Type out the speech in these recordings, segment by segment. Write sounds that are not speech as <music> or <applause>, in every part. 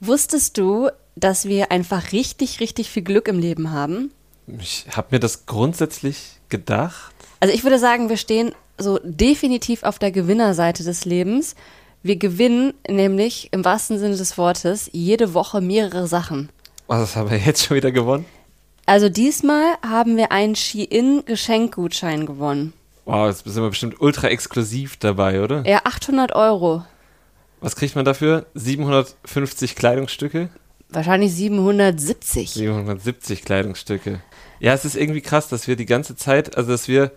Wusstest du, dass wir einfach richtig, richtig viel Glück im Leben haben? Ich habe mir das grundsätzlich gedacht. Also ich würde sagen, wir stehen so definitiv auf der Gewinnerseite des Lebens. Wir gewinnen nämlich im wahrsten Sinne des Wortes jede Woche mehrere Sachen. Was haben wir jetzt schon wieder gewonnen? Also diesmal haben wir einen Shein-Geschenkgutschein gewonnen. Wow, jetzt sind wir bestimmt ultra exklusiv dabei, oder? Ja, 800 Euro. Was kriegt man dafür? 750 Kleidungsstücke? Wahrscheinlich 770. 770 Kleidungsstücke. Ja, es ist irgendwie krass, dass wir die ganze Zeit, also dass wir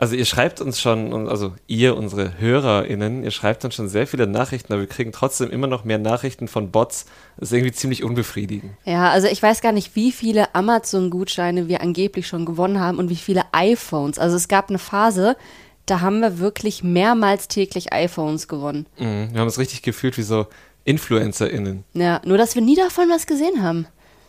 also ihr schreibt uns schon, also ihr, unsere HörerInnen, ihr schreibt uns schon sehr viele Nachrichten, aber wir kriegen trotzdem immer noch mehr Nachrichten von Bots. Das ist irgendwie ziemlich unbefriedigend. Ja, also ich weiß gar nicht, wie viele Amazon-Gutscheine wir angeblich schon gewonnen haben und wie viele iPhones. Also es gab eine Phase, da haben wir wirklich mehrmals täglich iPhones gewonnen. Mhm, wir haben es richtig gefühlt wie so InfluencerInnen. Ja, nur dass wir nie davon was gesehen haben.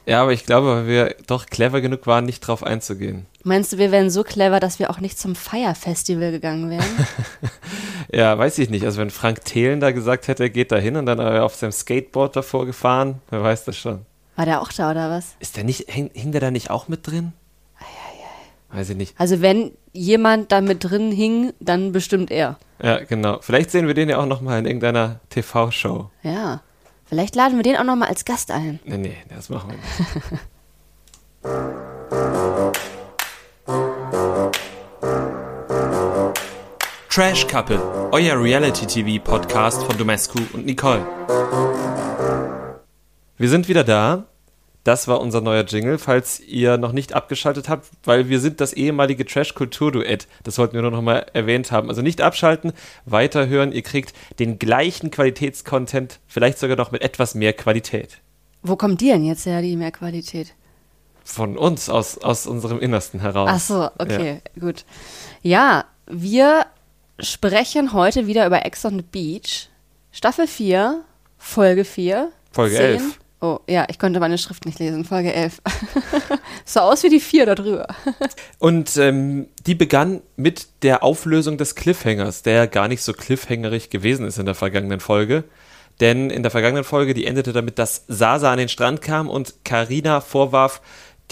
Ja, aber ich glaube, weil wir doch clever genug waren, nicht drauf einzugehen. Meinst du, wir wären so clever, dass wir auch nicht zum Fire-Festival gegangen wären? <laughs> ja, weiß ich nicht. Also wenn Frank Thelen da gesagt hätte, er geht da hin und dann auf seinem Skateboard davor gefahren, wer weiß das schon. War der auch da oder was? Ist der nicht, hing, hing der da nicht auch mit drin? Weiß ich nicht. Also wenn jemand da mit drin hing, dann bestimmt er. Ja, genau. Vielleicht sehen wir den ja auch nochmal in irgendeiner TV-Show. Ja. Vielleicht laden wir den auch nochmal als Gast ein. Nee, nee, das machen wir nicht. <laughs> Trash Couple, euer Reality-TV-Podcast von Domescu und Nicole. Wir sind wieder da das war unser neuer Jingle, falls ihr noch nicht abgeschaltet habt, weil wir sind das ehemalige Trash-Kultur-Duett. Das sollten wir nur noch mal erwähnt haben. Also nicht abschalten, weiterhören. Ihr kriegt den gleichen Qualitätscontent, vielleicht sogar noch mit etwas mehr Qualität. Wo kommt die denn jetzt her, die mehr Qualität? Von uns, aus, aus unserem Innersten heraus. Ach so, okay, ja. gut. Ja, wir sprechen heute wieder über Ex on the Beach. Staffel 4, Folge 4. Folge 10. 11. Oh, ja, ich konnte meine Schrift nicht lesen, Folge 11. <laughs> so aus wie die 4 da drüber. Und ähm, die begann mit der Auflösung des Cliffhangers, der gar nicht so cliffhangerig gewesen ist in der vergangenen Folge. Denn in der vergangenen Folge, die endete damit, dass Sasa an den Strand kam und Karina vorwarf,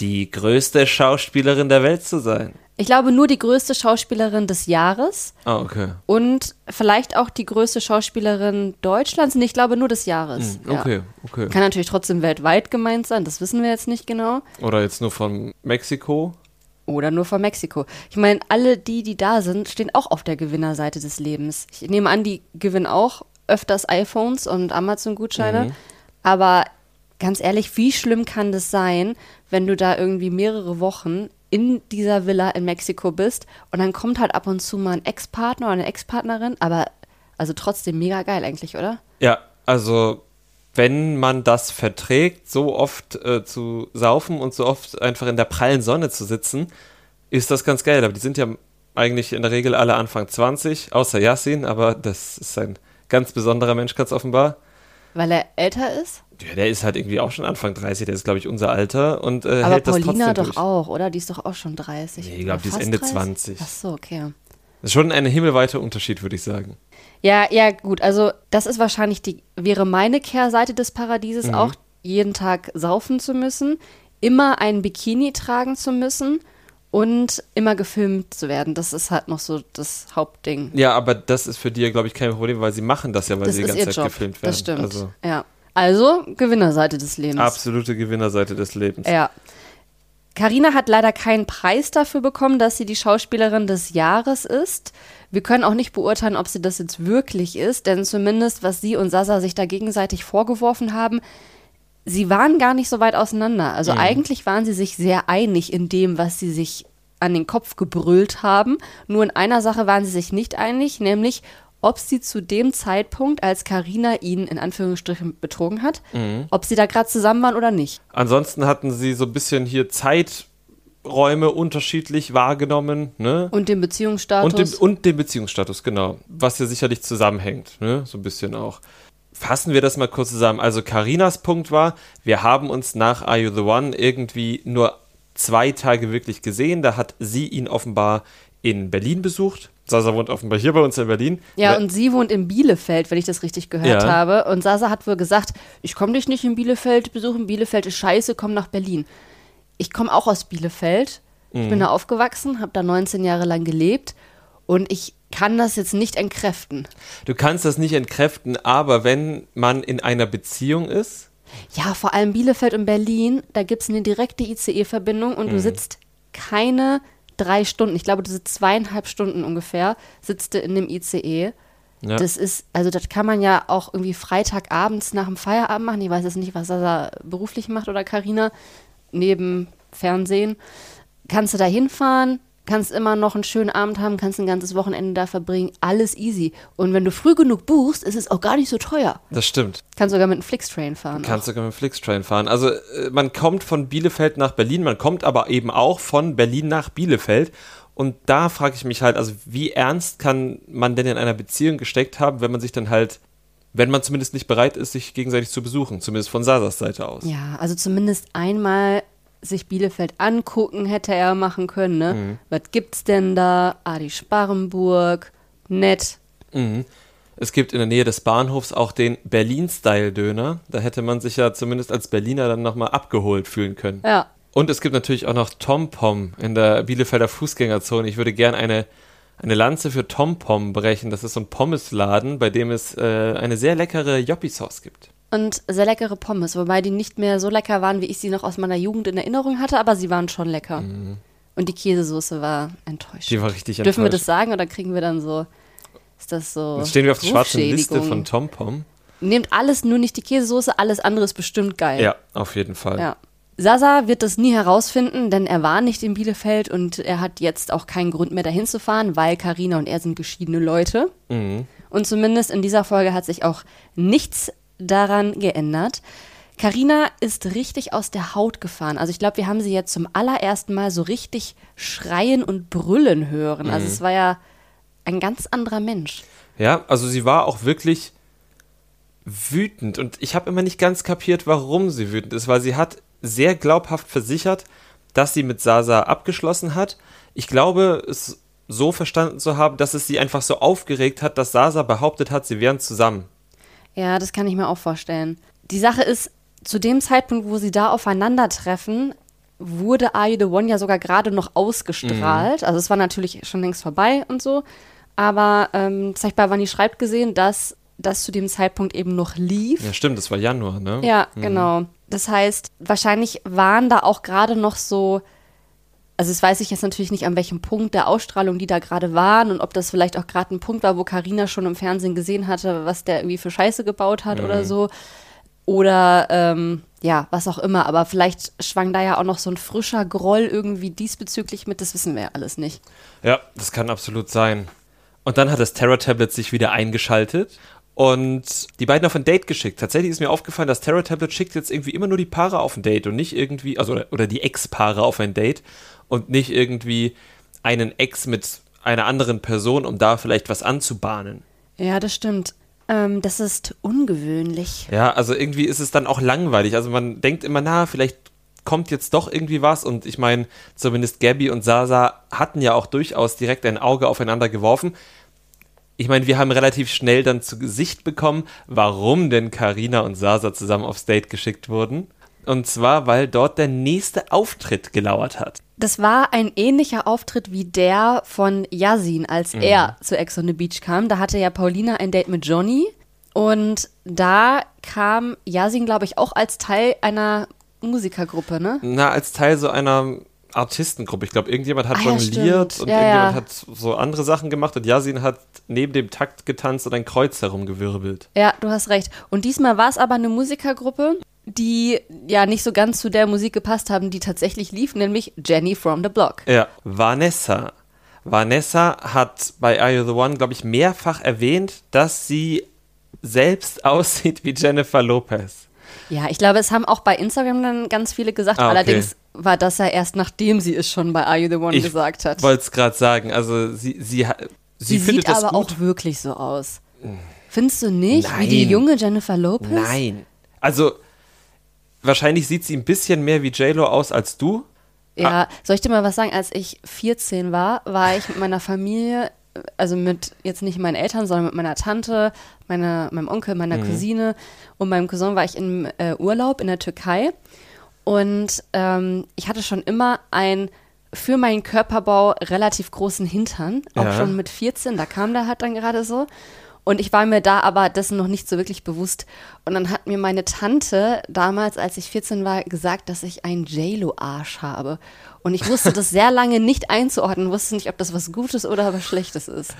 die größte Schauspielerin der Welt zu sein. Ich glaube, nur die größte Schauspielerin des Jahres. Ah, okay. Und vielleicht auch die größte Schauspielerin Deutschlands. Und ich glaube, nur des Jahres. Hm, okay, ja. okay. Kann natürlich trotzdem weltweit gemeint sein, das wissen wir jetzt nicht genau. Oder jetzt nur von Mexiko. Oder nur von Mexiko. Ich meine, alle die, die da sind, stehen auch auf der Gewinnerseite des Lebens. Ich nehme an, die gewinnen auch öfters iPhones und Amazon-Gutscheine. Mhm. Aber ganz ehrlich, wie schlimm kann das sein, wenn du da irgendwie mehrere Wochen in dieser Villa in Mexiko bist und dann kommt halt ab und zu mal ein Ex-Partner oder eine Ex-Partnerin, aber also trotzdem mega geil eigentlich, oder? Ja, also wenn man das verträgt, so oft äh, zu saufen und so oft einfach in der prallen Sonne zu sitzen, ist das ganz geil. Aber die sind ja eigentlich in der Regel alle Anfang 20, außer Yassin, aber das ist ein ganz besonderer Mensch, ganz offenbar. Weil er älter ist? Ja, der ist halt irgendwie auch schon Anfang 30, der ist, glaube ich, unser Alter und äh, Aber hält Paulina das trotzdem doch auch, oder? Die ist doch auch schon 30. Nee, ich glaube, die ist Ende 30? 20. Ach so, okay. Das ist schon ein himmelweiter Unterschied, würde ich sagen. Ja, ja, gut. Also, das ist wahrscheinlich die, wäre meine Kehrseite des Paradieses mhm. auch, jeden Tag saufen zu müssen, immer ein Bikini tragen zu müssen und immer gefilmt zu werden. Das ist halt noch so das Hauptding. Ja, aber das ist für die, glaube ich, kein Problem, weil sie machen das ja, weil das sie die ganze Zeit Job. gefilmt werden. Das stimmt. Also. Ja. Also Gewinnerseite des Lebens. Absolute Gewinnerseite des Lebens. Ja. Carina hat leider keinen Preis dafür bekommen, dass sie die Schauspielerin des Jahres ist. Wir können auch nicht beurteilen, ob sie das jetzt wirklich ist, denn zumindest was sie und Sasa sich da gegenseitig vorgeworfen haben, sie waren gar nicht so weit auseinander. Also mhm. eigentlich waren sie sich sehr einig in dem, was sie sich an den Kopf gebrüllt haben. Nur in einer Sache waren sie sich nicht einig, nämlich ob sie zu dem Zeitpunkt, als Karina ihn in Anführungsstrichen betrogen hat, mhm. ob sie da gerade zusammen waren oder nicht. Ansonsten hatten sie so ein bisschen hier Zeiträume unterschiedlich wahrgenommen. Ne? Und den Beziehungsstatus. Und den, und den Beziehungsstatus, genau. Was ja sicherlich zusammenhängt, ne? so ein bisschen auch. Fassen wir das mal kurz zusammen. Also Karinas Punkt war, wir haben uns nach Are You the One irgendwie nur zwei Tage wirklich gesehen. Da hat sie ihn offenbar in Berlin besucht Sasa wohnt offenbar hier bei uns in Berlin. Ja, und sie wohnt in Bielefeld, wenn ich das richtig gehört Ja. habe. Und Sasa hat wohl gesagt, ich komme dich nicht in Bielefeld besuchen, Bielefeld ist scheiße, komm nach Berlin. Ich komme auch aus Bielefeld. Ich Mhm. bin da aufgewachsen, habe da 19 Jahre lang gelebt und ich kann das jetzt nicht entkräften. du kannst das nicht entkräften, aber wenn man in einer Beziehung ist, Ja, vor allem Bielefeld und Berlin, da gibt es eine direkte ICE-Verbindung und Mhm. du sitzt keine drei Stunden, ich glaube, sitzt zweieinhalb Stunden ungefähr, sitzt du in dem ICE. Ja. Das ist, also das kann man ja auch irgendwie Freitagabends nach dem Feierabend machen. Ich weiß jetzt nicht, was er da beruflich macht oder Karina neben Fernsehen. Kannst du da hinfahren, kannst immer noch einen schönen Abend haben, kannst ein ganzes Wochenende da verbringen, alles easy. Und wenn du früh genug buchst, ist es auch gar nicht so teuer. das stimmt. Kannst sogar mit einem Flixtrain fahren. Kannst sogar mit dem Flixtrain fahren. Also äh, man kommt von Bielefeld nach Berlin, man kommt aber eben auch von Berlin nach Bielefeld. Und da frage ich mich halt, also wie ernst kann man denn in einer Beziehung gesteckt haben, wenn man sich dann halt, wenn man zumindest nicht bereit ist, sich gegenseitig zu besuchen, zumindest von Sasas Seite aus. Ja, also zumindest einmal sich Bielefeld angucken hätte er machen können, ne? Mhm. Was gibt's denn da? Adi Sparrenburg, nett. Mhm. Es gibt in der Nähe des Bahnhofs auch den Berlin-Style-Döner. Da hätte man sich ja zumindest als Berliner dann nochmal abgeholt fühlen können. Ja. Und es gibt natürlich auch noch Tom Pom in der Bielefelder Fußgängerzone. Ich würde gern eine, eine Lanze für Tom Pom brechen. Das ist so ein Pommesladen, bei dem es äh, eine sehr leckere Joppi-Sauce gibt. Und sehr leckere Pommes, wobei die nicht mehr so lecker waren, wie ich sie noch aus meiner Jugend in Erinnerung hatte, aber sie waren schon lecker. Und die Käsesoße war enttäuschend. Mhm. Die war richtig Dürfen wir enttäuscht. das sagen oder kriegen wir dann so. Ist das so. Jetzt stehen wir auf der schwarzen Liste von Tom Pom. Nehmt alles, nur nicht die Käsesoße, alles andere ist bestimmt geil. Ja, auf jeden Fall. Ja. Sasa wird das nie herausfinden, denn er war nicht in Bielefeld und er hat jetzt auch keinen Grund mehr dahin zu fahren, weil Karina und er sind geschiedene Leute. Mhm. Und zumindest in dieser Folge hat sich auch nichts daran geändert. Karina ist richtig aus der Haut gefahren. Also ich glaube, wir haben sie jetzt zum allerersten Mal so richtig schreien und brüllen hören. Also Mhm. es war ja ein ganz anderer Mensch. Ja, also sie war auch wirklich wütend und ich habe immer nicht ganz kapiert, warum sie wütend ist, weil sie hat sehr glaubhaft versichert, dass sie mit Sasa abgeschlossen hat. Ich glaube, es so verstanden zu haben, dass es sie einfach so aufgeregt hat, dass Sasa behauptet hat, sie wären zusammen. Ja, das kann ich mir auch vorstellen. Die Sache ist, zu dem Zeitpunkt, wo sie da aufeinandertreffen, wurde Are You the One ja sogar gerade noch ausgestrahlt. Also es war natürlich schon längst vorbei und so. Aber ähm, ich bei Vanni schreibt gesehen, dass das zu dem Zeitpunkt eben noch lief. Ja, stimmt, das war Januar, ne? Ja, genau. Das heißt, wahrscheinlich waren da auch gerade noch so, also das weiß ich jetzt natürlich nicht, an welchem Punkt der Ausstrahlung die da gerade waren und ob das vielleicht auch gerade ein Punkt war, wo Karina schon im Fernsehen gesehen hatte, was der irgendwie für Scheiße gebaut hat oder so. Oder ähm, ja, was auch immer. Aber vielleicht schwang da ja auch noch so ein frischer Groll irgendwie diesbezüglich mit, das wissen wir ja alles nicht. Ja, das kann absolut sein. Und dann hat das Terror-Tablet sich wieder eingeschaltet und die beiden auf ein Date geschickt. Tatsächlich ist mir aufgefallen, das Terror-Tablet schickt jetzt irgendwie immer nur die Paare auf ein Date und nicht irgendwie, also oder, oder die Ex-Paare auf ein Date und nicht irgendwie einen Ex mit einer anderen Person, um da vielleicht was anzubahnen. Ja, das stimmt. Ähm, das ist ungewöhnlich. Ja, also irgendwie ist es dann auch langweilig. Also man denkt immer, na, vielleicht kommt jetzt doch irgendwie was. Und ich meine, zumindest Gabby und Sasa hatten ja auch durchaus direkt ein Auge aufeinander geworfen. Ich meine, wir haben relativ schnell dann zu Gesicht bekommen, warum denn Karina und Sasa zusammen aufs Date geschickt wurden. Und zwar, weil dort der nächste Auftritt gelauert hat. Das war ein ähnlicher Auftritt wie der von Yasin, als Mhm. er zu Ex on the Beach kam. Da hatte ja Paulina ein Date mit Johnny und da kam Yasin, glaube ich, auch als Teil einer Musikergruppe, ne? Na, als Teil so einer Artistengruppe. Ich glaube, irgendjemand hat Ah, ja, jongliert stimmt. und Ja, irgendjemand ja. hat so andere Sachen gemacht und Yasin hat neben dem Takt getanzt und ein Kreuz herumgewirbelt. Ja, du hast recht. Und diesmal war es aber eine Musikergruppe, die ja nicht so ganz zu der Musik gepasst haben, die tatsächlich lief, nämlich Jenny from the Block. Ja, Vanessa. Vanessa hat bei Are You the One, glaube ich, mehrfach erwähnt, dass sie selbst <laughs> aussieht wie Jennifer Lopez. Ja, ich glaube, es haben auch bei Instagram dann ganz viele gesagt. Ah, okay. Allerdings war das ja erst nachdem sie es schon bei Are You the One Ich gesagt hat. wollte es gerade sagen. Also sie, sie, sie, Sie, findet sieht das aber gut. auch wirklich so aus. Findest du nicht? Wie die Nein. junge Jennifer Lopez? Nein. Also wahrscheinlich sieht sie ein bisschen mehr wie J-Lo aus als du. Ja, soll ich dir mal was sagen? Als ich 14 war, war ich mit meiner Familie also mit jetzt nicht meinen Eltern, sondern mit meiner Tante, meiner, meinem Onkel, meiner Cousine und meinem Cousin war ich im äh, Urlaub in der Türkei. Und ähm, ich hatte schon immer einen für meinen Körperbau relativ großen Hintern, auch Ja. schon mit 14, da kam der halt dann gerade so. Und ich war mir da aber dessen noch nicht so wirklich bewusst. Und dann hat mir meine Tante damals, als ich 14 war, gesagt, dass ich einen JLo-Arsch habe. Und ich wusste das sehr lange nicht einzuordnen, wusste nicht, ob das was Gutes oder was Schlechtes ist.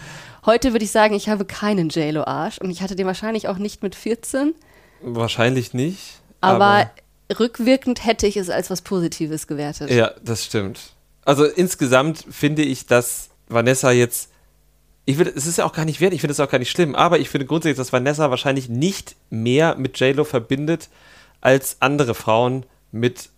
Heute würde ich sagen, ich habe keinen JLo-Arsch und ich hatte den wahrscheinlich auch nicht mit 14, Wahrscheinlich nicht. aber, rückwirkend hätte ich es als was Positives gewertet. Ja, das stimmt. Also insgesamt finde ich, dass Vanessa jetzt. Ich will, es ist ja auch gar nicht wert, ich finde es auch gar nicht schlimm, aber ich finde grundsätzlich, dass Vanessa wahrscheinlich nicht mehr mit JLo verbindet als andere Frauen mit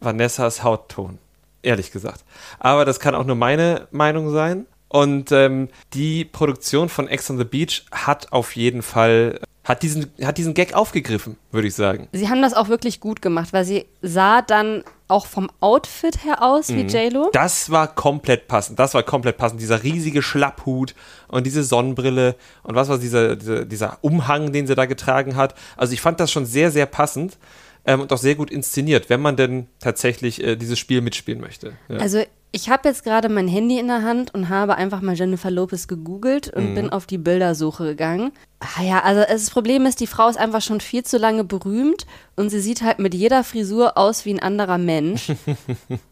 Vanessas Hautton. Ehrlich gesagt. Aber das kann auch nur meine Meinung sein. Und ähm, die Produktion von Ex on the Beach hat auf jeden Fall, hat diesen, hat diesen Gag aufgegriffen, würde ich sagen. Sie haben das auch wirklich gut gemacht, weil sie sah dann auch vom Outfit her aus wie JLo. Das war komplett passend. Das war komplett passend. Dieser riesige Schlapphut und diese Sonnenbrille und was war dieser, dieser, dieser Umhang, den sie da getragen hat. Also ich fand das schon sehr, sehr passend ähm, und auch sehr gut inszeniert, wenn man denn tatsächlich äh, dieses Spiel mitspielen möchte. Ja. Also ich habe jetzt gerade mein Handy in der Hand und habe einfach mal Jennifer Lopez gegoogelt und bin auf die Bildersuche gegangen. Ah ja, also das Problem ist, die Frau ist einfach schon viel zu lange berühmt und sie sieht halt mit jeder Frisur aus wie ein anderer Mensch.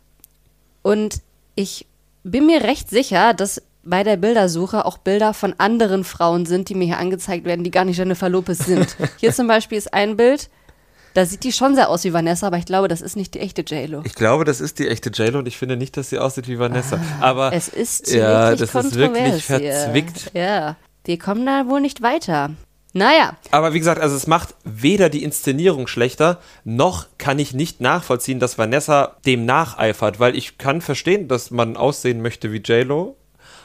<laughs> und ich bin mir recht sicher, dass bei der Bildersuche auch Bilder von anderen Frauen sind, die mir hier angezeigt werden, die gar nicht Jennifer Lopez sind. <laughs> Hier zum Beispiel ist ein Bild, da sieht die schon sehr aus wie Vanessa, aber ich glaube, das ist nicht die echte JLo. Ich glaube, das ist die echte JLo und ich finde nicht, dass sie aussieht wie Vanessa. Aber Ah, Es ist ja, wirklich das ist wirklich verzwickt. Ja, wir kommen da wohl nicht weiter. Naja, Aber wie gesagt, also es macht weder die Inszenierung schlechter, noch kann ich nicht nachvollziehen, dass Vanessa dem nacheifert, weil ich kann verstehen, dass man aussehen möchte wie JLo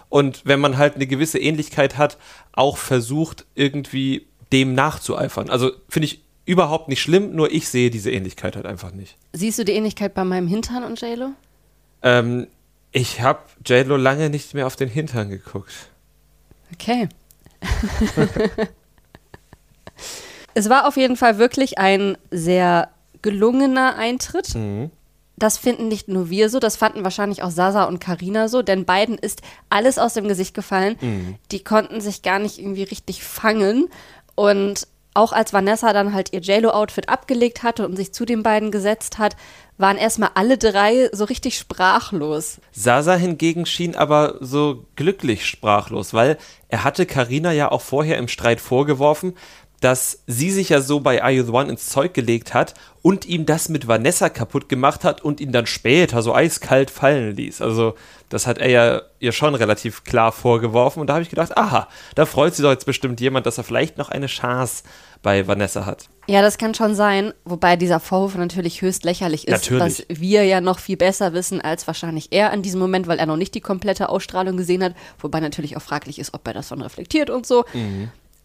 und wenn man halt eine gewisse Ähnlichkeit hat, auch versucht irgendwie dem nachzueifern. Also finde ich überhaupt nicht schlimm, nur ich sehe diese Ähnlichkeit halt einfach nicht. siehst du die Ähnlichkeit bei meinem Hintern und JLo? Ähm, ich habe JLo lange nicht mehr auf den Hintern geguckt. Okay. <laughs> es war auf jeden Fall wirklich ein sehr gelungener Eintritt. Das finden nicht nur wir so, das fanden wahrscheinlich auch Sasa und Karina so, denn beiden ist alles aus dem Gesicht gefallen. Die konnten sich gar nicht irgendwie richtig fangen. Und auch als Vanessa dann halt ihr JLo-Outfit abgelegt hatte und sich zu den beiden gesetzt hat, waren erstmal alle drei so richtig sprachlos. Sasa hingegen schien aber so glücklich sprachlos, weil er hatte Karina ja auch vorher im Streit vorgeworfen, dass sie sich ja so bei Are You the One ins Zeug gelegt hat und ihm das mit Vanessa kaputt gemacht hat und ihn dann später so eiskalt fallen ließ. Also das hat er ja ihr schon relativ klar vorgeworfen und da habe ich gedacht, aha, da freut sich doch jetzt bestimmt jemand, dass er vielleicht noch eine Chance bei Vanessa hat. Ja, das kann schon sein, wobei dieser Vorwurf natürlich höchst lächerlich ist, Natürlich. was wir ja noch viel besser wissen als wahrscheinlich er in diesem Moment, weil er noch nicht die komplette Ausstrahlung gesehen hat, wobei natürlich auch fraglich ist, ob er das dann reflektiert und so.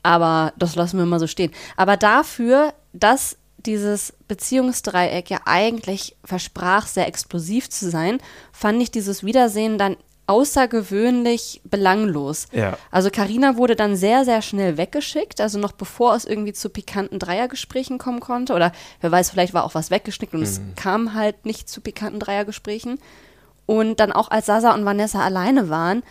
Aber das lassen wir mal so stehen. Aber dafür, dass dieses Beziehungsdreieck ja eigentlich versprach, sehr explosiv zu sein, fand ich dieses Wiedersehen dann außergewöhnlich belanglos. Ja. Also Karina wurde dann sehr, sehr schnell weggeschickt, also noch bevor es irgendwie zu pikanten Dreiergesprächen kommen konnte. Oder wer weiß, vielleicht war auch was weggeschnickt und es kam halt nicht zu pikanten Dreiergesprächen. Und dann auch als Sasa und Vanessa alleine waren,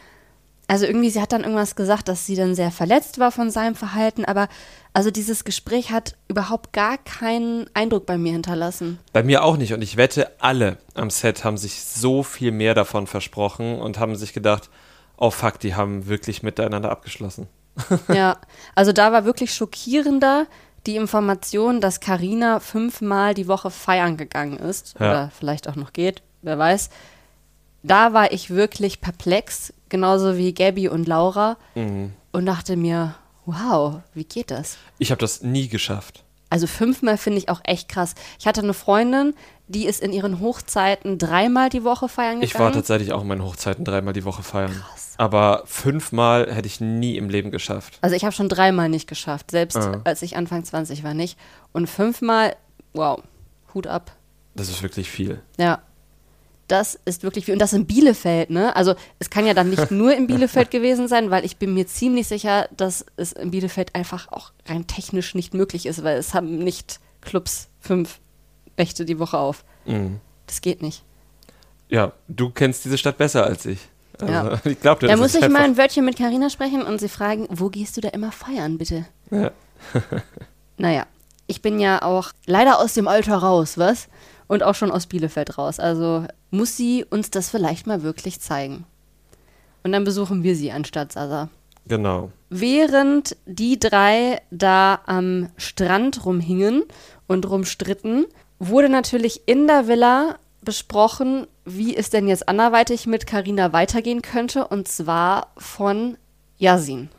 also irgendwie, sie hat dann irgendwas gesagt, dass sie dann sehr verletzt war von seinem Verhalten, aber also dieses Gespräch hat überhaupt gar keinen Eindruck bei mir hinterlassen. Bei mir auch nicht und ich wette, alle am Set haben sich so viel mehr davon versprochen und haben sich gedacht, oh fuck, die haben wirklich miteinander abgeschlossen. <laughs> Ja, also da war wirklich schockierender die Information, dass Karina fünfmal die Woche feiern gegangen ist Ja. oder vielleicht auch noch geht, wer weiß. Da war ich wirklich perplex, genauso wie Gabby und Laura Mhm. und dachte mir, wow, wie geht das? Ich habe das nie geschafft. Also fünfmal finde ich auch echt krass. Ich hatte eine Freundin, die ist in ihren Hochzeiten dreimal die Woche feiern gegangen. Ich war tatsächlich auch in meinen Hochzeiten dreimal die Woche feiern. Aber fünfmal hätte ich nie im Leben geschafft. Also ich habe schon dreimal nicht geschafft, selbst Ah. als ich Anfang 20 war nicht. Und fünfmal, wow, Hut ab. Das ist wirklich viel. Ja. Das ist wirklich, und das in Bielefeld, ne? Also es kann ja dann nicht nur in Bielefeld <laughs> gewesen sein, weil ich bin mir ziemlich sicher, dass es in Bielefeld einfach auch rein technisch nicht möglich ist, weil es haben nicht Clubs fünf Nächte die Woche auf. Mhm. Das geht nicht. Ja, du kennst diese Stadt besser als ich. Also, Ja. <laughs> Ich glaube, Da muss ich mal ein Wörtchen mit Karina sprechen und sie fragen, wo gehst du da immer feiern, bitte? Ja. Naja, ich bin ja auch leider aus dem Alter raus, was? Und auch schon aus Bielefeld raus. Also muss sie uns das vielleicht mal wirklich zeigen. Und dann besuchen wir sie anstatt Sasa. Genau. Während die drei da am Strand rumhingen und rumstritten, wurde natürlich in der Villa besprochen, wie es denn jetzt anderweitig mit Karina weitergehen könnte. Und zwar von Yasin.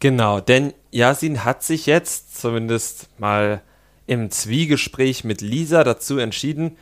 Genau, denn Yasin hat sich jetzt zumindest mal im Zwiegespräch mit Lisa dazu entschieden,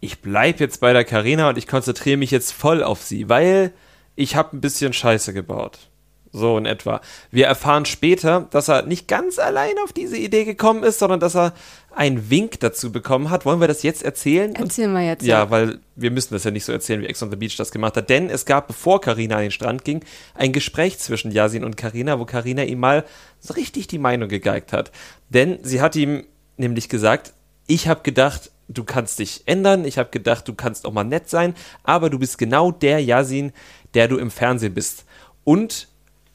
ich bleibe jetzt bei der Karina und ich konzentriere mich jetzt voll auf sie, weil ich habe ein bisschen Scheiße gebaut. So in etwa. Wir erfahren später, dass er nicht ganz allein auf diese Idee gekommen ist, sondern dass er einen Wink dazu bekommen hat. Wollen wir das jetzt erzählen? Erzählen wir jetzt. Ja, weil wir müssen das ja nicht so erzählen, wie Ex on the Beach das gemacht hat. Denn es gab, bevor Karina an den Strand ging, ein Gespräch zwischen Yasin und Karina, wo Karina ihm mal so richtig die Meinung gegeigt hat. Denn sie hat ihm nämlich gesagt, ich habe gedacht, du kannst dich ändern, ich habe gedacht, du kannst auch mal nett sein, aber du bist genau der Yasin, der du im Fernsehen bist. Und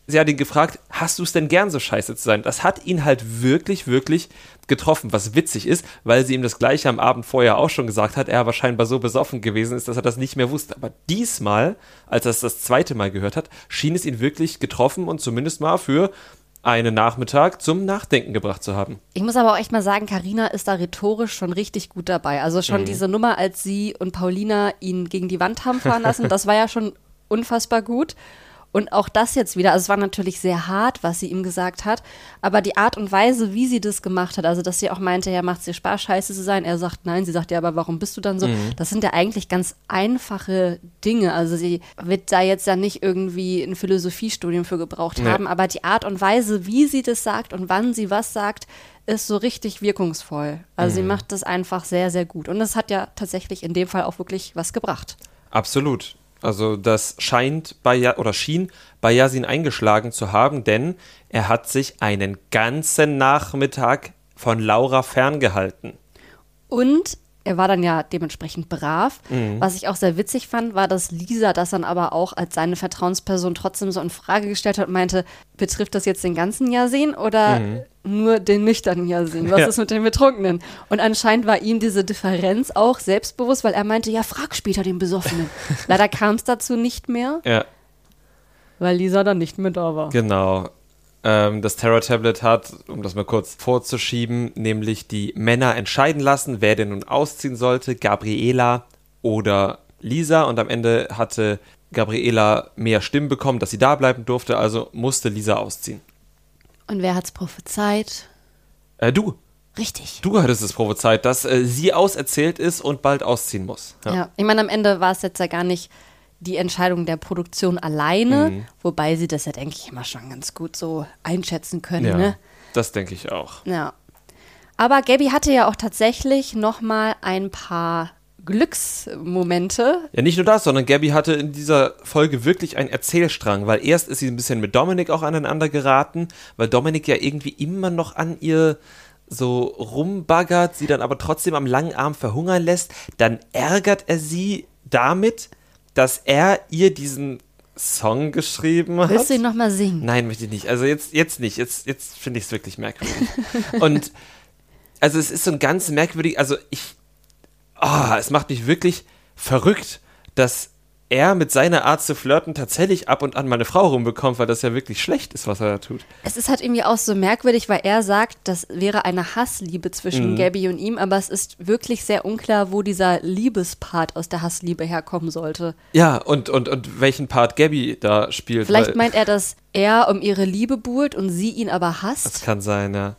sie hat ihn gefragt, hast du es denn gern so scheiße zu sein? Das hat ihn halt wirklich, wirklich getroffen, was witzig ist, weil sie ihm das gleiche am Abend vorher auch schon gesagt hat, er aber scheinbar so besoffen gewesen ist, dass er das nicht mehr wusste. Aber diesmal, als er es das zweite Mal gehört hat, schien es ihn wirklich getroffen und zumindest mal für einen Nachmittag zum Nachdenken gebracht zu haben. Ich muss aber auch echt mal sagen, Karina ist da rhetorisch schon richtig gut dabei. Also schon Mhm. diese Nummer, als sie und Paulina ihn gegen die Wand haben fahren lassen, das war ja schon unfassbar gut. Und auch das jetzt wieder, also es war natürlich sehr hart, was sie ihm gesagt hat, aber die Art und Weise, wie sie das gemacht hat, also dass sie auch meinte, ja, macht es dir Spaß, scheiße zu sein, er sagt nein, sie sagt ja, aber warum bist du dann so? Das sind ja eigentlich ganz einfache Dinge. Also sie wird da jetzt ja nicht irgendwie ein Philosophiestudium für gebraucht Nee. haben, aber die Art und Weise, wie sie das sagt und wann sie was sagt, ist so richtig wirkungsvoll. Also sie macht das einfach sehr, sehr gut. Und es hat ja tatsächlich in dem Fall auch wirklich was gebracht. Absolut. Also das scheint bei ja oder schien bei Yasin eingeschlagen zu haben, denn er hat sich einen ganzen Nachmittag von Laura ferngehalten. Und er war dann ja dementsprechend brav. Was ich auch sehr witzig fand, war, dass Lisa das dann aber auch als seine Vertrauensperson trotzdem so in Frage gestellt hat und meinte, betrifft das jetzt den ganzen Yasin oder nur den nüchternen Yasin? Was Ja. ist mit dem Betrunkenen? Und anscheinend war ihm diese Differenz auch selbstbewusst, weil er meinte, ja, frag später den Besoffenen. <laughs> Leider kam es dazu nicht mehr, Ja, weil Lisa dann nicht mehr da war. genau. Ähm, das Terror Tablet hat, um das mal kurz vorzuschieben, nämlich die Männer entscheiden lassen, wer denn nun ausziehen sollte, Gabriela oder Lisa. Und am Ende hatte Gabriela mehr Stimmen bekommen, dass sie da bleiben durfte, also musste Lisa ausziehen. Und wer hat's prophezeit? Äh, du, Richtig. du hattest es prophezeit, dass äh, sie auserzählt ist und bald ausziehen muss. Ja. ich meine, am Ende war es jetzt ja gar nicht die Entscheidung der Produktion alleine, Mhm. wobei sie das ja, denke ich, immer schon ganz gut so einschätzen können. Ja, Ne? das denke ich auch. Ja. Aber Gabby hatte ja auch tatsächlich noch mal ein paar Glücksmomente. Ja, nicht nur das, sondern Gabby hatte in dieser Folge wirklich einen Erzählstrang, weil erst ist sie ein bisschen mit Dominik auch aneinander geraten, weil Dominik ja irgendwie immer noch an ihr so rumbaggert, sie dann aber trotzdem am langen Arm verhungern lässt. Dann ärgert er sie damit, dass er ihr diesen Song geschrieben hat. Willst du ihn noch mal singen? Nein, möchte ich nicht. Also jetzt, jetzt nicht. Jetzt, jetzt finde ich es wirklich merkwürdig. <laughs> Und also es ist so ein ganz merkwürdig, also ich, ah, es macht mich wirklich verrückt, dass er mit seiner Art zu flirten tatsächlich ab und an meine Frau rumbekommt, weil das ja wirklich schlecht ist, was er da tut. Es ist halt irgendwie auch so merkwürdig, weil er sagt, das wäre eine Hassliebe zwischen Mhm. Gabby und ihm, aber es ist wirklich sehr unklar, wo dieser Liebespart aus der Hassliebe herkommen sollte. Ja, und, und, und welchen Part Gabby da spielt. Vielleicht meint er, dass er um ihre Liebe buhlt und sie ihn aber Das hasst. kann sein, ja.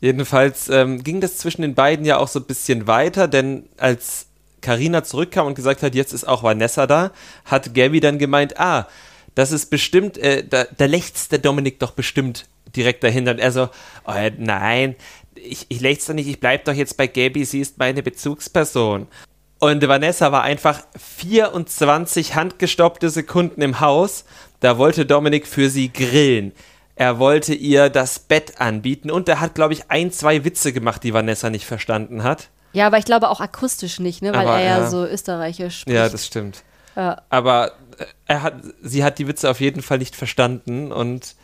Jedenfalls ähm, ging das zwischen den beiden ja auch so ein bisschen weiter, denn als Karina zurückkam und gesagt hat, jetzt ist auch Vanessa da, hat Gabby dann gemeint, ah, das ist bestimmt, äh, da, da lechzt der Dominik doch bestimmt direkt dahinter. Und er so, oh, nein, ich, ich lechze doch nicht, ich bleib doch jetzt bei Gabby, sie ist meine Bezugsperson. Und Vanessa war einfach 24 handgestoppte Sekunden im Haus. Da wollte Dominik für sie grillen. Er wollte ihr das Bett anbieten und er hat, glaube ich, ein, zwei Witze gemacht, die Vanessa nicht verstanden hat. Ja, aber ich glaube auch akustisch nicht, ne? weil Aber, er ja, ja. so österreichisch spricht. Ja, das stimmt. Ja. Aber äh, er hat, sie hat die Witze auf jeden Fall nicht verstanden und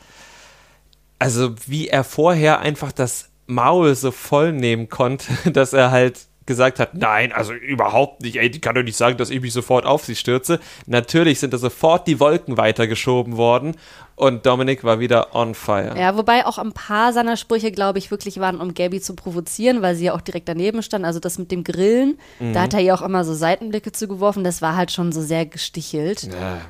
also wie er vorher einfach das Maul so voll nehmen konnte, <laughs> dass er halt gesagt hat, nein, also überhaupt nicht, ey, die kann doch nicht sagen, dass ich mich sofort auf sie stürze. Natürlich sind da sofort die Wolken weitergeschoben worden und Dominik war wieder on fire. Ja, wobei auch ein paar seiner Sprüche, glaube ich, wirklich waren, um Gabby zu provozieren, weil sie ja auch direkt daneben stand. Also das mit dem Grillen, da hat er ihr auch immer so Seitenblicke zugeworfen. Das war halt schon so sehr gestichelt. Ja.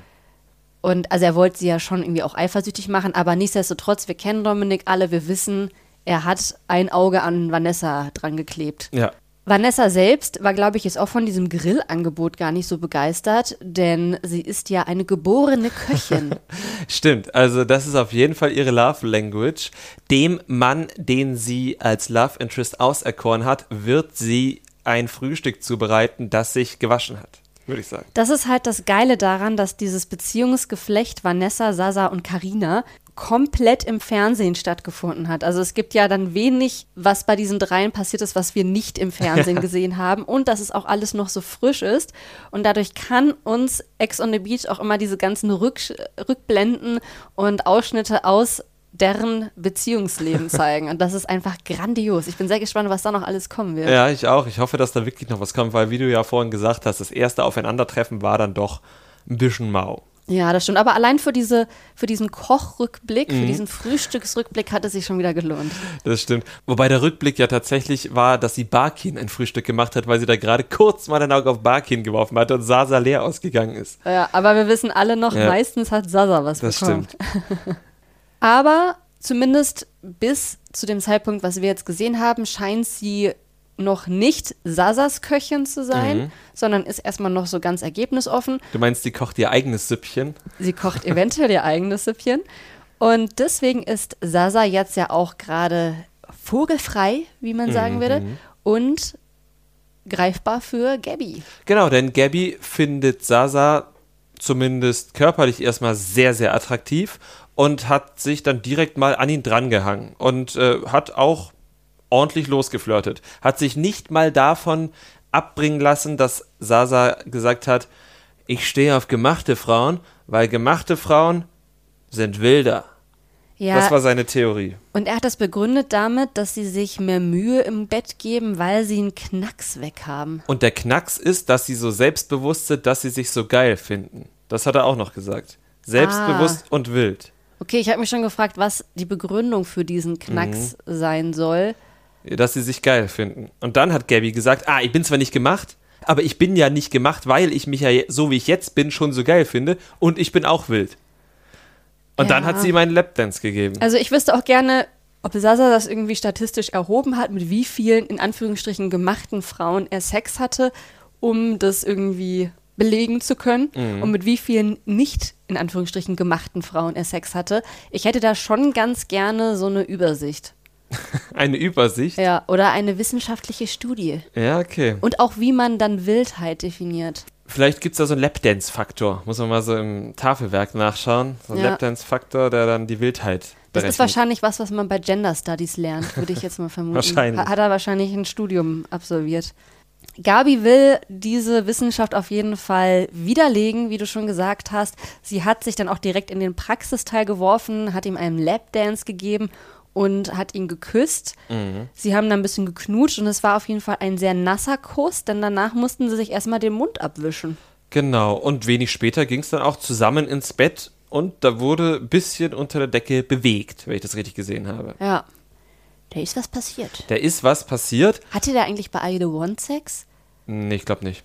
Und also er wollte sie ja schon irgendwie auch eifersüchtig machen, aber nichtsdestotrotz, wir kennen Dominik alle, wir wissen, er hat ein Auge an Vanessa dran geklebt. ja. Vanessa selbst war, glaube ich, jetzt auch von diesem Grillangebot gar nicht so begeistert, denn sie ist ja eine geborene Köchin. <laughs> Stimmt, also das ist auf jeden Fall ihre Love Language. Dem Mann, den sie als Love Interest auserkoren hat, wird sie ein Frühstück zubereiten, das sich gewaschen hat, würde ich sagen. Das ist halt das Geile daran, dass dieses Beziehungsgeflecht Vanessa, Sasa und Karina komplett im Fernsehen stattgefunden hat. Also es gibt ja dann wenig, was bei diesen dreien passiert ist, was wir nicht im Fernsehen <laughs> gesehen haben und dass es auch alles noch so frisch ist und dadurch kann uns Ex on the Beach auch immer diese ganzen Rück Rückblenden und Ausschnitte aus deren Beziehungsleben <laughs> zeigen und das ist einfach grandios. Ich bin sehr gespannt, was da noch alles kommen wird. Ja, ich auch. Ich hoffe, dass da wirklich noch was kommt, weil wie du ja vorhin gesagt hast, das erste Aufeinandertreffen war dann doch ein bisschen mau. Ja, das stimmt. Aber allein für, diese, für diesen Kochrückblick, Mhm. für diesen Frühstücksrückblick hat es sich schon wieder gelohnt. Das stimmt. Wobei der Rückblick ja tatsächlich war, dass sie Barkin ein Frühstück gemacht hat, weil sie da gerade kurz mal ein Auge auf Barkin geworfen hat und Sasa leer ausgegangen ist. Ja, aber wir wissen alle noch, Ja. meistens hat Sasa was Das bekommen. <laughs> Aber zumindest bis zu dem Zeitpunkt, was wir jetzt gesehen haben, scheint sie noch nicht Sasas Köchin zu sein, Mhm. sondern ist erstmal noch so ganz ergebnisoffen. Du meinst, sie kocht ihr eigenes Süppchen? Sie kocht <laughs> eventuell ihr eigenes Süppchen. Und deswegen ist Sasa jetzt ja auch gerade vogelfrei, wie man sagen würde, und greifbar für Gabby. Genau, denn Gabby findet Sasa zumindest körperlich erstmal sehr, sehr attraktiv und hat sich dann direkt mal an ihn drangehangen und äh, hat auch ordentlich losgeflirtet. Hat sich nicht mal davon abbringen lassen, dass Sasa gesagt hat, ich stehe auf gemachte Frauen, weil gemachte Frauen sind wilder. Ja, Das war seine Theorie. und er hat das begründet damit, dass sie sich mehr Mühe im Bett geben, weil sie einen Knacks weg haben. Und der Knacks ist, dass sie so selbstbewusst sind, dass sie sich so geil finden. Das hat er auch noch gesagt. Selbstbewusst und wild. Okay, ich habe mich schon gefragt, was die Begründung für diesen Knacks Mhm. sein soll. dass sie sich geil finden. Und dann hat Gabby gesagt, ah, ich bin zwar nicht gemacht, aber ich bin ja nicht gemacht, weil ich mich ja so wie ich jetzt bin schon so geil finde und ich bin auch wild. Und dann Ja. hat sie ihm einen Lapdance gegeben. Also ich wüsste auch gerne, ob Sasa das irgendwie statistisch erhoben hat, mit wie vielen in Anführungsstrichen gemachten Frauen er Sex hatte, um das irgendwie belegen zu können Mhm. und mit wie vielen nicht in Anführungsstrichen gemachten Frauen er Sex hatte. Ich hätte da schon ganz gerne so eine Übersicht. <laughs> Eine Übersicht. Ja, Ja, oder eine wissenschaftliche Studie. okay. Und auch wie man dann Wildheit definiert. Vielleicht gibt es da so einen Lapdance-Faktor. Muss man mal so im Tafelwerk nachschauen. So ein Ja. Lapdance-Faktor, der dann die Wildheit Das berechnet. ist wahrscheinlich was, was man bei Gender Studies lernt, würde ich jetzt mal <laughs> vermuten. Wahrscheinlich. Ha- Hat er wahrscheinlich ein Studium absolviert. Gabi will diese Wissenschaft auf jeden Fall widerlegen, wie du schon gesagt hast. Sie hat sich dann auch direkt in den Praxisteil geworfen, hat ihm einen Lapdance gegeben und hat ihn geküsst. Mhm. Sie haben dann ein bisschen geknutscht und es war auf jeden Fall ein sehr nasser Kuss, denn danach mussten sie sich erstmal den Mund abwischen. Genau. Und wenig später ging es dann auch zusammen ins Bett und da wurde ein bisschen unter der Decke bewegt, wenn ich das richtig gesehen habe. Ja. Da ist was passiert. Da ist was passiert. Hatte der eigentlich bei Are You the One Sex? Nee, ich glaube nicht.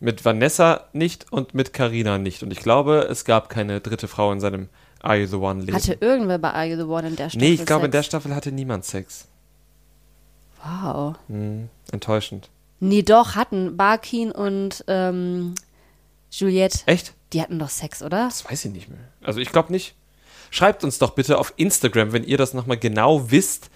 Mit Vanessa nicht und mit Karina nicht. Und ich glaube, es gab keine dritte Frau in seinem Are You the One Leben. Hatte irgendwer bei Are You the One in der Staffel nee, ich glaube, in Sex? der Staffel hatte niemand Sex. Wow. Hm, enttäuschend. Nee, doch, hatten Barkin und ähm, Juliette. Echt? Die hatten doch Sex, oder? Das weiß ich nicht mehr. Also ich glaube nicht. Schreibt uns doch bitte auf Instagram, wenn ihr das nochmal genau wisst,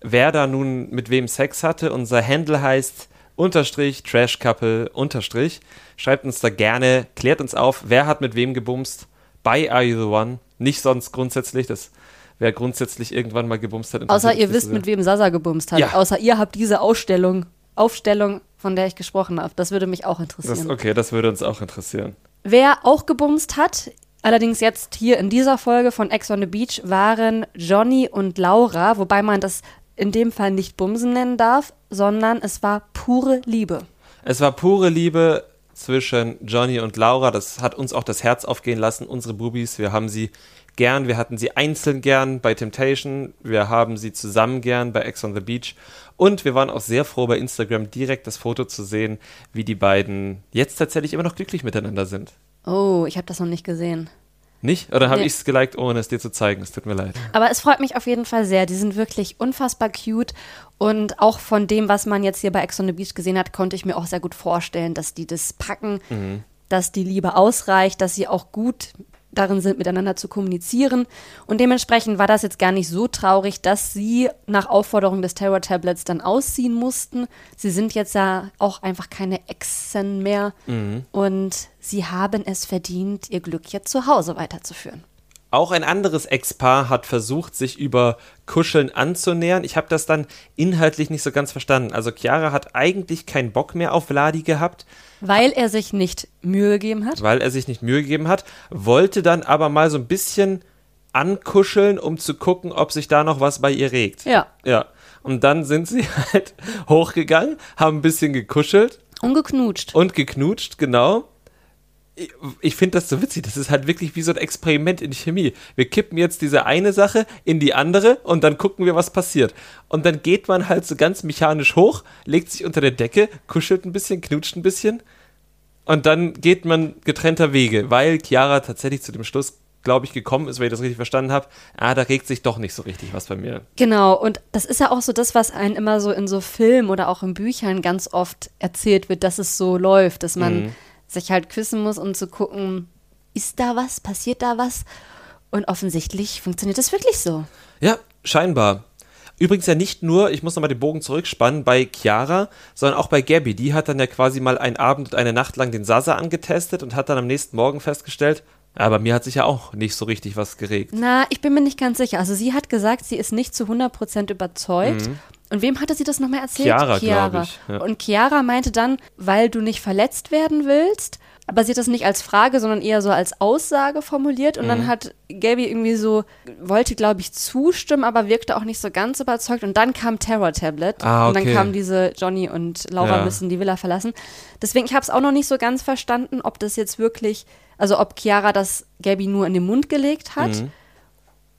wer da nun mit wem Sex hatte. Unser Handle heißt unterstrich, Trash Couple, unterstrich. Schreibt uns da gerne, klärt uns auf, wer hat mit wem gebumst. Bei Are You the One? Nicht sonst grundsätzlich, das wer grundsätzlich irgendwann mal gebumst hat. Außer ihr wisst, mit wem Sasa gebumst hat. Ja. Außer ihr habt diese Ausstellung, Aufstellung, von der ich gesprochen habe. Das würde mich auch interessieren. Das, okay, das würde uns auch interessieren. Wer auch gebumst hat, allerdings jetzt hier in dieser Folge von Ex on the Beach, waren Johnny und Laura, wobei man das in dem Fall nicht Bumsen nennen darf, sondern es war pure Liebe. Es war pure Liebe zwischen Johnny und Laura. Das hat uns auch das Herz aufgehen lassen, unsere Bubis. Wir haben sie gern. Wir hatten sie einzeln gern bei Temptation. Wir haben sie zusammen gern bei Ex on the Beach. Und wir waren auch sehr froh, bei Instagram direkt das Foto zu sehen, wie die beiden jetzt tatsächlich immer noch glücklich miteinander sind. Oh, ich habe das noch nicht gesehen. Nicht? Oder habe nee. ich es geliked, ohne es dir zu zeigen? Es tut mir leid. Aber es freut mich auf jeden Fall sehr. Die sind wirklich unfassbar cute. Und auch von dem, was man jetzt hier bei Ex on the Beach gesehen hat, konnte ich mir auch sehr gut vorstellen, dass die das packen, mhm. dass die Liebe ausreicht, dass sie auch gut darin sind, miteinander zu kommunizieren. Und dementsprechend war das jetzt gar nicht so traurig, dass sie nach Aufforderung des Terror Tablets dann ausziehen mussten. Sie sind jetzt ja auch einfach keine Exen mehr mhm. und sie haben es verdient, ihr Glück jetzt zu Hause weiterzuführen. Auch ein anderes Ex-Paar hat versucht, sich über Kuscheln anzunähern. Ich habe das dann inhaltlich nicht so ganz verstanden. Also Chiara hat eigentlich keinen Bock mehr auf Vladi gehabt. Weil er sich nicht Mühe gegeben hat? Weil er sich nicht Mühe gegeben hat, wollte dann aber mal so ein bisschen ankuscheln, um zu gucken, ob sich da noch was bei ihr regt. Ja. Ja. Und dann sind sie <laughs> halt hochgegangen, haben ein bisschen gekuschelt. Und geknutscht. Und geknutscht, genau ich finde das so witzig. Das ist halt wirklich wie so ein Experiment in Chemie. Wir kippen jetzt diese eine Sache in die andere und dann gucken wir, was passiert. Und dann geht man halt so ganz mechanisch hoch, legt sich unter der Decke, kuschelt ein bisschen, knutscht ein bisschen und dann geht man getrennter Wege, weil Chiara tatsächlich zu dem Schluss glaube ich, gekommen ist, wenn ich das richtig verstanden habe, ah, da regt sich doch nicht so richtig was bei mir. Genau, und das ist ja auch so das, was einen immer so in so Filmen oder auch in Büchern ganz oft erzählt wird, dass es so läuft, dass man mhm sich halt küssen muss, um zu gucken, ist da was, passiert da was? Und offensichtlich funktioniert das wirklich so. Ja, scheinbar. Übrigens ja nicht nur, ich muss nochmal den Bogen zurückspannen, bei Chiara, sondern auch bei Gabby. Die hat dann ja quasi mal einen Abend und eine Nacht lang den Sasa angetestet und hat dann am nächsten Morgen festgestellt, aber mir hat sich ja auch nicht so richtig was geregt. Na, ich bin mir nicht ganz sicher. Also sie hat gesagt, sie ist nicht zu 100% überzeugt. Mhm. Und wem hatte sie das nochmal erzählt? Chiara, Chiara. Ich, ja. Und Chiara meinte dann, weil du nicht verletzt werden willst, aber sie hat das nicht als Frage, sondern eher so als Aussage formuliert. Und mhm. dann hat Gabby irgendwie so, wollte, glaube ich, zustimmen, aber wirkte auch nicht so ganz überzeugt. Und dann kam Terror Tablet. Ah, okay. Und dann kam diese Johnny und Laura ja. müssen die Villa verlassen. Deswegen, ich habe es auch noch nicht so ganz verstanden, ob das jetzt wirklich, also ob Chiara das Gabby nur in den Mund gelegt hat. Mhm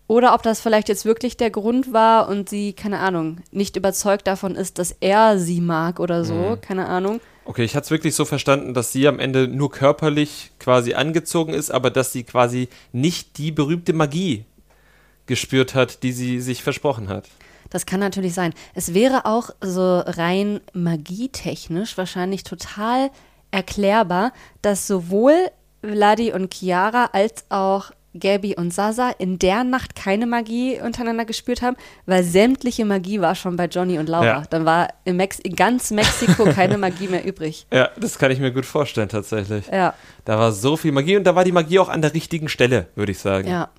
oder ob das vielleicht jetzt wirklich der Grund war und sie, keine Ahnung, nicht überzeugt davon ist, dass er sie mag oder so, mhm. keine Ahnung. Okay, ich hatte es wirklich so verstanden, dass sie am Ende nur körperlich quasi angezogen ist, aber dass sie quasi nicht die berühmte Magie gespürt hat, die sie sich versprochen hat. Das kann natürlich sein. Es wäre auch so rein magietechnisch wahrscheinlich total erklärbar, dass sowohl Vladi und Chiara als auch Gabby und Sasa in der Nacht keine Magie untereinander gespürt haben, weil sämtliche Magie war schon bei Johnny und Laura. Ja. Dann war in, Mex in ganz Mexiko keine <laughs> Magie mehr übrig. Ja, das kann ich mir gut vorstellen tatsächlich. Ja. Da war so viel Magie und da war die Magie auch an der richtigen Stelle, würde ich sagen. Ja.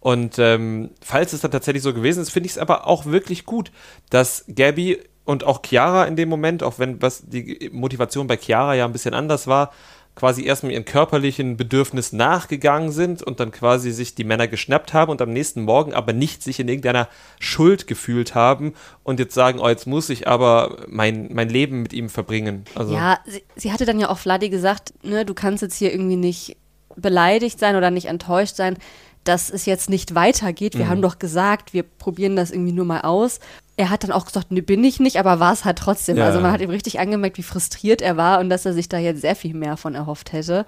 Und ähm, falls es dann tatsächlich so gewesen ist, finde ich es aber auch wirklich gut, dass Gabby und auch Chiara in dem Moment, auch wenn was die Motivation bei Chiara ja ein bisschen anders war, quasi erstmal ihren körperlichen Bedürfnissen nachgegangen sind und dann quasi sich die Männer geschnappt haben und am nächsten Morgen aber nicht sich in irgendeiner Schuld gefühlt haben und jetzt sagen, oh, jetzt muss ich aber mein, mein Leben mit ihm verbringen. Also ja, sie, sie hatte dann ja auch Vladi gesagt, ne, du kannst jetzt hier irgendwie nicht beleidigt sein oder nicht enttäuscht sein, dass es jetzt nicht weitergeht. Wir mhm. haben doch gesagt, wir probieren das irgendwie nur mal aus er hat dann auch gesagt, ne, bin ich nicht, aber war es halt trotzdem. Ja. Also man hat ihm richtig angemerkt, wie frustriert er war und dass er sich da jetzt sehr viel mehr von erhofft hätte.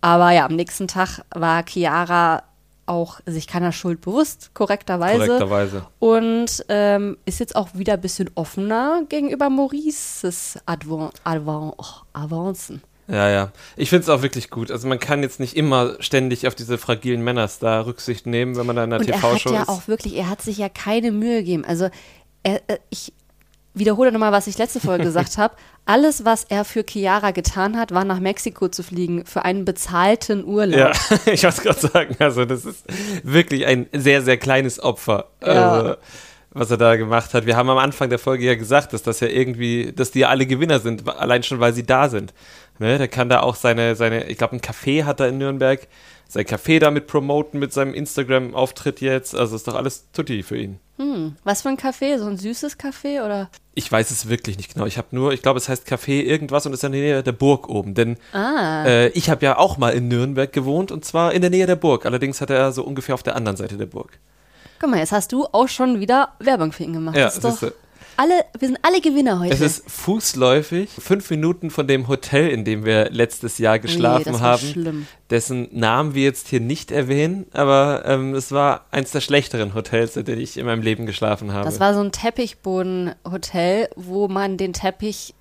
Aber ja, am nächsten Tag war Chiara auch sich keiner Schuld bewusst, korrekterweise. Korrekterweise. Und ähm, ist jetzt auch wieder ein bisschen offener gegenüber Maurices Advan Advan oh, Avancen. Ja, ja. Ich finde es auch wirklich gut. Also man kann jetzt nicht immer ständig auf diese fragilen Männers da Rücksicht nehmen, wenn man da in einer TV-Show ist. Er hat ja auch wirklich, er hat sich ja keine Mühe gegeben. Also er, äh, ich, wiederhole nochmal, was ich letzte Folge gesagt habe. <laughs> Alles, was er für Chiara getan hat, war nach Mexiko zu fliegen für einen bezahlten Urlaub. Ja, <laughs> ich wollte gerade sagen, also das ist wirklich ein sehr, sehr kleines Opfer, Ja. äh, was er da gemacht hat. Wir haben am Anfang der Folge ja gesagt, dass das ja irgendwie, dass die ja alle Gewinner sind, allein schon, weil sie da sind. Ne, der kann da auch seine, seine, ich glaube, ein Café hat er in Nürnberg, sein Café damit promoten mit seinem Instagram-Auftritt jetzt. Also ist doch alles tutti für ihn. Hm, was für ein Café? So ein süßes Café oder? Ich weiß es wirklich nicht genau. Ich habe nur, ich glaube, es heißt Café irgendwas und ist in der Nähe der Burg oben. Denn Ah, äh, ich habe ja auch mal in Nürnberg gewohnt und zwar in der Nähe der Burg. Allerdings hat er so ungefähr auf der anderen Seite der Burg. Guck mal, jetzt hast du auch schon wieder Werbung für ihn gemacht. Ja, das ist doch alle, wir sind alle Gewinner heute. Es ist fußläufig, fünf Minuten von dem Hotel, in dem wir letztes Jahr geschlafen das war haben, schlimm. dessen Namen wir jetzt hier nicht erwähnen, aber ähm, es war eins der schlechteren Hotels, in denen ich in meinem Leben geschlafen habe. Das war so ein Teppichbodenhotel, wo man den Teppich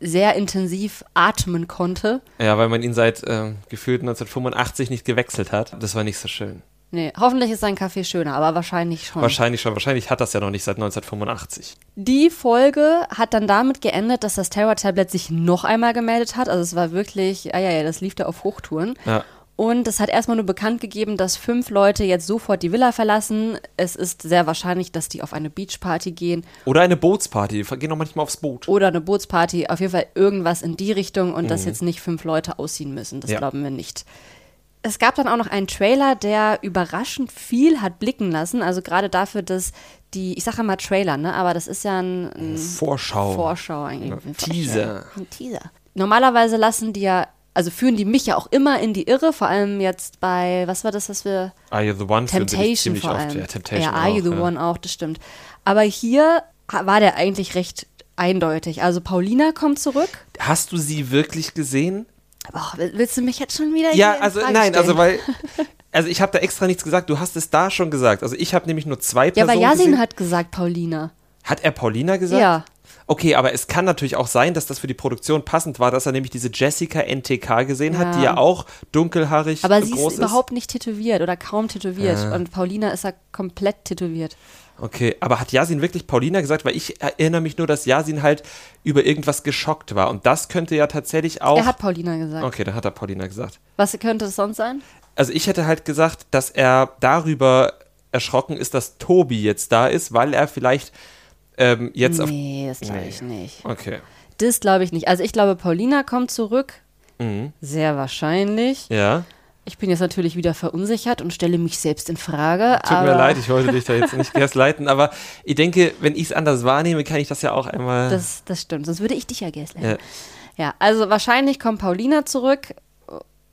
sehr intensiv atmen konnte. ja, weil man ihn seit ähm, gefühlt 1985 nicht gewechselt hat. Das war nicht so schön. Nee, hoffentlich ist sein Kaffee schöner, aber wahrscheinlich schon. Wahrscheinlich schon. Wahrscheinlich hat das ja noch nicht seit 1985. Die Folge hat dann damit geendet, dass das Terror Tablet sich noch einmal gemeldet hat. Also es war wirklich, ah ja, ja, das lief da auf Hochtouren. Ja. Und es hat erstmal nur bekannt gegeben, dass fünf Leute jetzt sofort die Villa verlassen. Es ist sehr wahrscheinlich, dass die auf eine Beachparty gehen Oder eine Bootsparty. Die gehen auch manchmal aufs Boot. oder eine Bootsparty. Auf jeden Fall irgendwas in die Richtung und dass jetzt nicht fünf Leute ausziehen müssen. Das Ja. glauben wir nicht. Es gab dann auch noch einen Trailer, der überraschend viel hat blicken lassen. Also gerade dafür, dass die, ich sage mal Trailer, ne? Aber das ist ja ein, ein Vorschau. Vorschau eigentlich. Ein Teaser. Ein Teaser. Normalerweise lassen die ja, also führen die mich ja auch immer in die Irre, vor allem jetzt bei, was war das, was wir Are You the One? Temptation vor oft. allem. Ja, Temptation ja, Are You auch, the ja. One auch, das stimmt. Aber hier war der eigentlich recht eindeutig. Also Paulina kommt zurück. Hast du sie wirklich gesehen? Boah, will- willst du mich jetzt schon wieder Ja, also nein, also stellen? weil <laughs> also ich habe da extra nichts gesagt. Du hast es da schon gesagt. Also ich habe nämlich nur zwei Ja, Personen aber Yasin gesehen. hat gesagt Paulina. Hat er Paulina gesagt? Ja. Okay, aber es kann natürlich auch sein, dass das für die Produktion passend war, dass er nämlich diese Jessica NTK gesehen hat, Ja. die ja auch dunkelhaarig Aber und sie groß ist überhaupt nicht tätowiert oder kaum tätowiert. Und Paulina ist ja komplett tätowiert. Okay, aber hat Yasin wirklich Paulina gesagt? Weil ich erinnere mich nur, dass Yasin halt über irgendwas geschockt war. Und das könnte ja tatsächlich auch. Er hat Paulina gesagt. okay, dann hat er Paulina gesagt. Was könnte es sonst sein? Also ich hätte halt gesagt, dass er darüber erschrocken ist, dass Tobi jetzt da ist, weil er vielleicht ähm, jetzt auf. nee, das glaube Nee. ich nicht. Okay. Das glaube ich nicht. Also ich glaube, Paulina kommt zurück. Mhm. Sehr wahrscheinlich. Ja. Ich bin jetzt natürlich wieder verunsichert und stelle mich selbst in Frage. Tut mir leid, ich wollte dich da jetzt nicht <laughs> erst leiten, aber ich denke, wenn ich es anders wahrnehme, kann ich das ja auch einmal. Das, das stimmt, sonst würde ich dich ja gaslighten. Ja. Ja. also wahrscheinlich kommt Paulina zurück.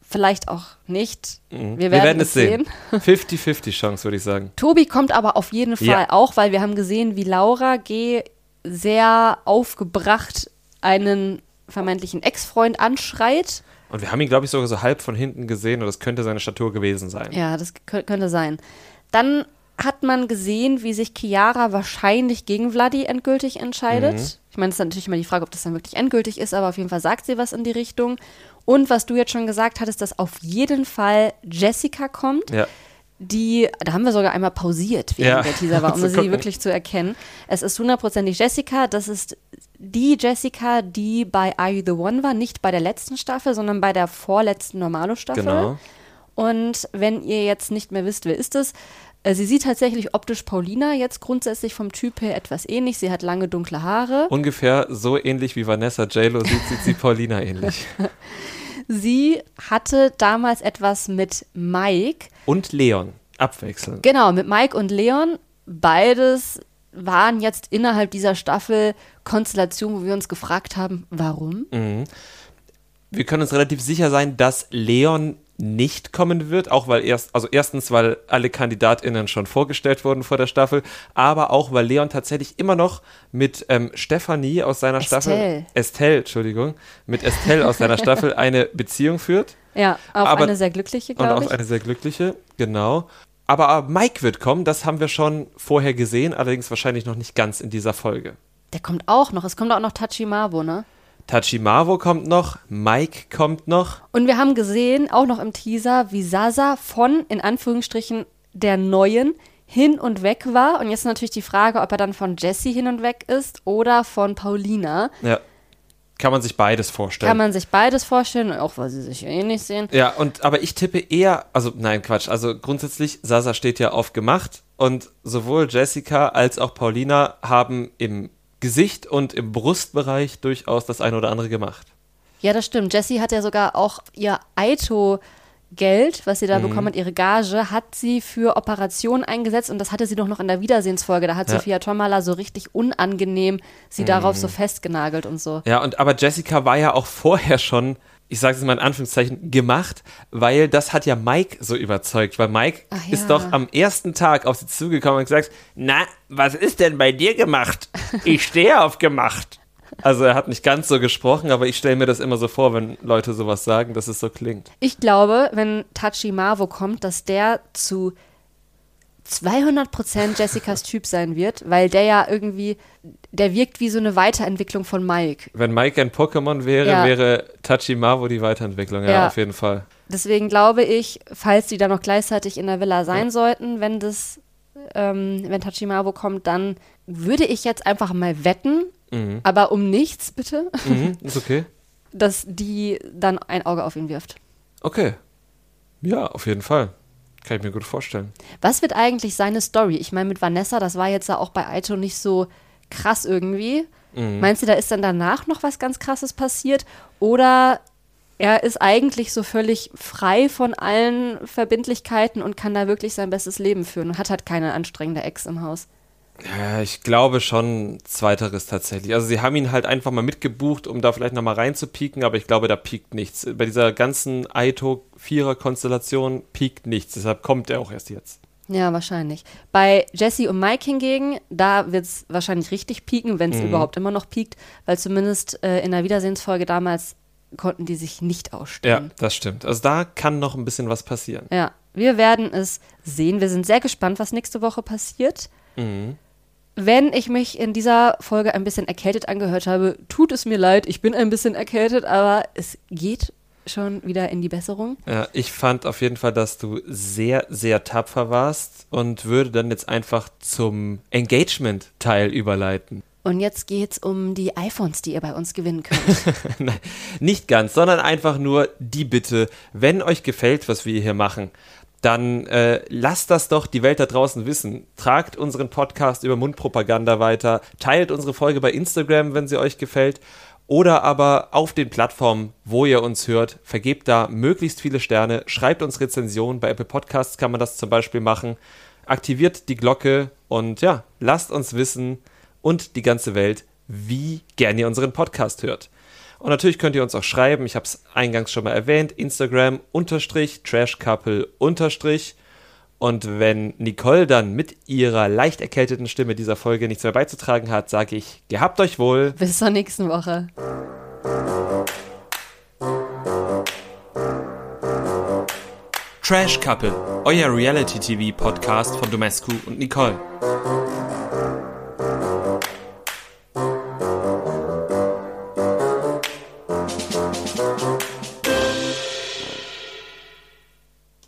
Vielleicht auch nicht. Mhm. Wir werden, es sehen. 50-50 <laughs> Chance, würde ich sagen. Tobi kommt aber auf jeden Fall Ja. auch, weil wir haben gesehen, wie Laura G. sehr aufgebracht einen vermeintlichen Ex-Freund anschreit. Und wir haben ihn, glaube ich, sogar so halb von hinten gesehen und das könnte seine Statur gewesen sein. Ja, das kö- könnte sein. Dann hat man gesehen, wie sich Chiara wahrscheinlich gegen Vladi endgültig entscheidet. Mhm. Ich meine, es ist natürlich immer die Frage, ob das dann wirklich endgültig ist, aber auf jeden Fall sagt sie was in die Richtung. Und was du jetzt schon gesagt hattest, dass auf jeden Fall Jessica kommt, Ja. die, da haben wir sogar einmal pausiert, während Ja, der Teaser war, <laughs> um sie gucken. wirklich zu erkennen. Es ist hundertprozentig Jessica, das ist die Jessica, die bei Are You the One war, nicht bei der letzten Staffel, sondern bei der vorletzten Normalo-Staffel. Genau. Und wenn ihr jetzt nicht mehr wisst, wer ist es, äh, sie sieht tatsächlich optisch Paulina jetzt grundsätzlich vom Typ her etwas ähnlich. Sie hat lange dunkle Haare. Ungefähr so ähnlich wie Vanessa J-Lo sieht, sieht sie Paulina ähnlich. <laughs> Sie hatte damals etwas mit Mike. Und Leon. Abwechselnd. Genau, mit Mike und Leon. Beides waren jetzt innerhalb dieser Staffel Konstellationen, wo wir uns gefragt haben, warum? Wir können uns relativ sicher sein, dass Leon nicht kommen wird, auch weil erst, also erstens, weil alle KandidatInnen schon vorgestellt wurden vor der Staffel, aber auch, weil Leon tatsächlich immer noch mit ähm, Stefanie aus seiner Staffel, Estelle. Estelle, Entschuldigung, mit Estelle aus seiner Staffel <laughs> eine Beziehung führt Ja, auch Aber- eine sehr glückliche, und glaube auch ich. eine sehr glückliche, genau. Aber äh, Mike wird kommen, das haben wir schon vorher gesehen, allerdings wahrscheinlich noch nicht ganz in dieser Folge. Der kommt auch noch. Es kommt auch noch Tachimabo, ne? Tachimavo kommt noch, Mike kommt noch. Und wir haben gesehen, auch noch im Teaser, wie Sasa von, in Anführungsstrichen, der neuen hin und weg war. Und jetzt natürlich die Frage, ob er dann von Jessie hin und weg ist oder von Paulina. Ja. Kann man sich beides vorstellen. Kann man sich beides vorstellen, auch weil sie sich eh nicht sehen. Ja, und aber ich tippe eher, also nein, Quatsch. Also grundsätzlich, Sasa steht ja auf gemacht und sowohl Jessica als auch Paulina haben im Gesicht und im Brustbereich durchaus das eine oder andere gemacht. Ja, das stimmt. Jessie hat ja sogar auch ihr Aito Geld, was sie da Mhm. bekommen hat, ihre Gage, hat sie für Operationen eingesetzt und das hatte sie doch noch in der Wiedersehensfolge. Da hat Ja. Mhm. Sophia Tomala so richtig unangenehm sie darauf so festgenagelt und so. Ja, und aber Jessica war ja auch vorher schon, ich sage es mal in Anführungszeichen, gemacht, weil das hat ja Mike so überzeugt, weil Mike ja. ist doch am ersten Tag auf sie zugekommen und gesagt, na, was ist denn bei dir gemacht? Ich stehe auf gemacht. Also er hat nicht ganz so gesprochen, aber ich stelle mir das immer so vor, wenn Leute sowas sagen, dass es so klingt. Ich glaube, wenn Tachi Marvo kommt, dass der zu 200% Jessicas Typ sein wird, weil der ja irgendwie, der wirkt wie so eine Weiterentwicklung von Mike. Wenn Mike ein Pokémon wäre, Ja. wäre Tachimawo die Weiterentwicklung, ja, Ja. auf jeden Fall. Deswegen glaube ich, falls die dann noch gleichzeitig in der Villa sein sollten, wenn das, ähm, wenn Tachimawo kommt, dann würde ich jetzt einfach mal wetten, aber um nichts bitte, Mhm, <laughs> ist okay. dass die dann ein Auge auf ihn wirft. Okay. Ja, auf jeden Fall. Kann ich mir gut vorstellen. Was wird eigentlich seine Story? Ich meine, mit Vanessa, das war jetzt ja auch bei Aito nicht so krass irgendwie. Meinst du, da ist dann danach noch was ganz Krasses passiert? Oder er ist eigentlich so völlig frei von allen Verbindlichkeiten und kann da wirklich sein bestes Leben führen und hat halt keine anstrengende Ex im Haus? Ja, ich glaube schon zweiteres tatsächlich. Also sie haben ihn halt einfach mal mitgebucht, um da vielleicht nochmal reinzupieken, aber ich glaube, da piekt nichts. Bei dieser ganzen Aito-Vierer-Konstellation piekt nichts, deshalb kommt er auch erst jetzt. Ja, wahrscheinlich. Bei Jesse und Mike hingegen, da wird es wahrscheinlich richtig pieken, wenn es überhaupt immer noch piekt, weil zumindest äh, in der Wiedersehensfolge damals konnten die sich nicht Ja, ausstehen. das stimmt. Also da kann noch ein bisschen was passieren. Ja, wir werden es sehen. Wir sind sehr gespannt, was nächste Woche passiert. Wenn ich mich in dieser Folge ein bisschen erkältet angehört habe, tut es mir leid. Ich bin ein bisschen erkältet, aber es geht schon wieder in die Besserung. Ja, ich fand auf jeden Fall, dass du sehr, sehr tapfer warst und würde dann jetzt einfach zum Engagement-Teil überleiten. Und jetzt geht's um die iPhones, die ihr bei uns gewinnen könnt. <laughs> Nein, nicht ganz, sondern einfach nur die Bitte, wenn euch gefällt, was wir hier machen, dann äh, lasst das doch die Welt da draußen wissen. Tragt unseren Podcast über Mundpropaganda weiter, teilt unsere Folge bei Instagram, wenn sie euch gefällt, oder aber auf den Plattformen, wo ihr uns hört, vergebt da möglichst viele Sterne, schreibt uns Rezensionen, bei Apple Podcasts kann man das zum Beispiel machen, aktiviert die Glocke und ja, lasst uns wissen und die ganze Welt, wie gern ihr unseren Podcast hört. Und natürlich könnt ihr uns auch schreiben, ich habe es eingangs schon mal erwähnt, Instagram unterstrich, Trashcouple unterstrich. Und wenn Nicole dann mit ihrer leicht erkälteten Stimme dieser Folge nichts mehr beizutragen hat, sage ich, gehabt euch wohl. Bis zur nächsten Woche. Trash Couple, euer Reality TV Podcast von Domescu und Nicole.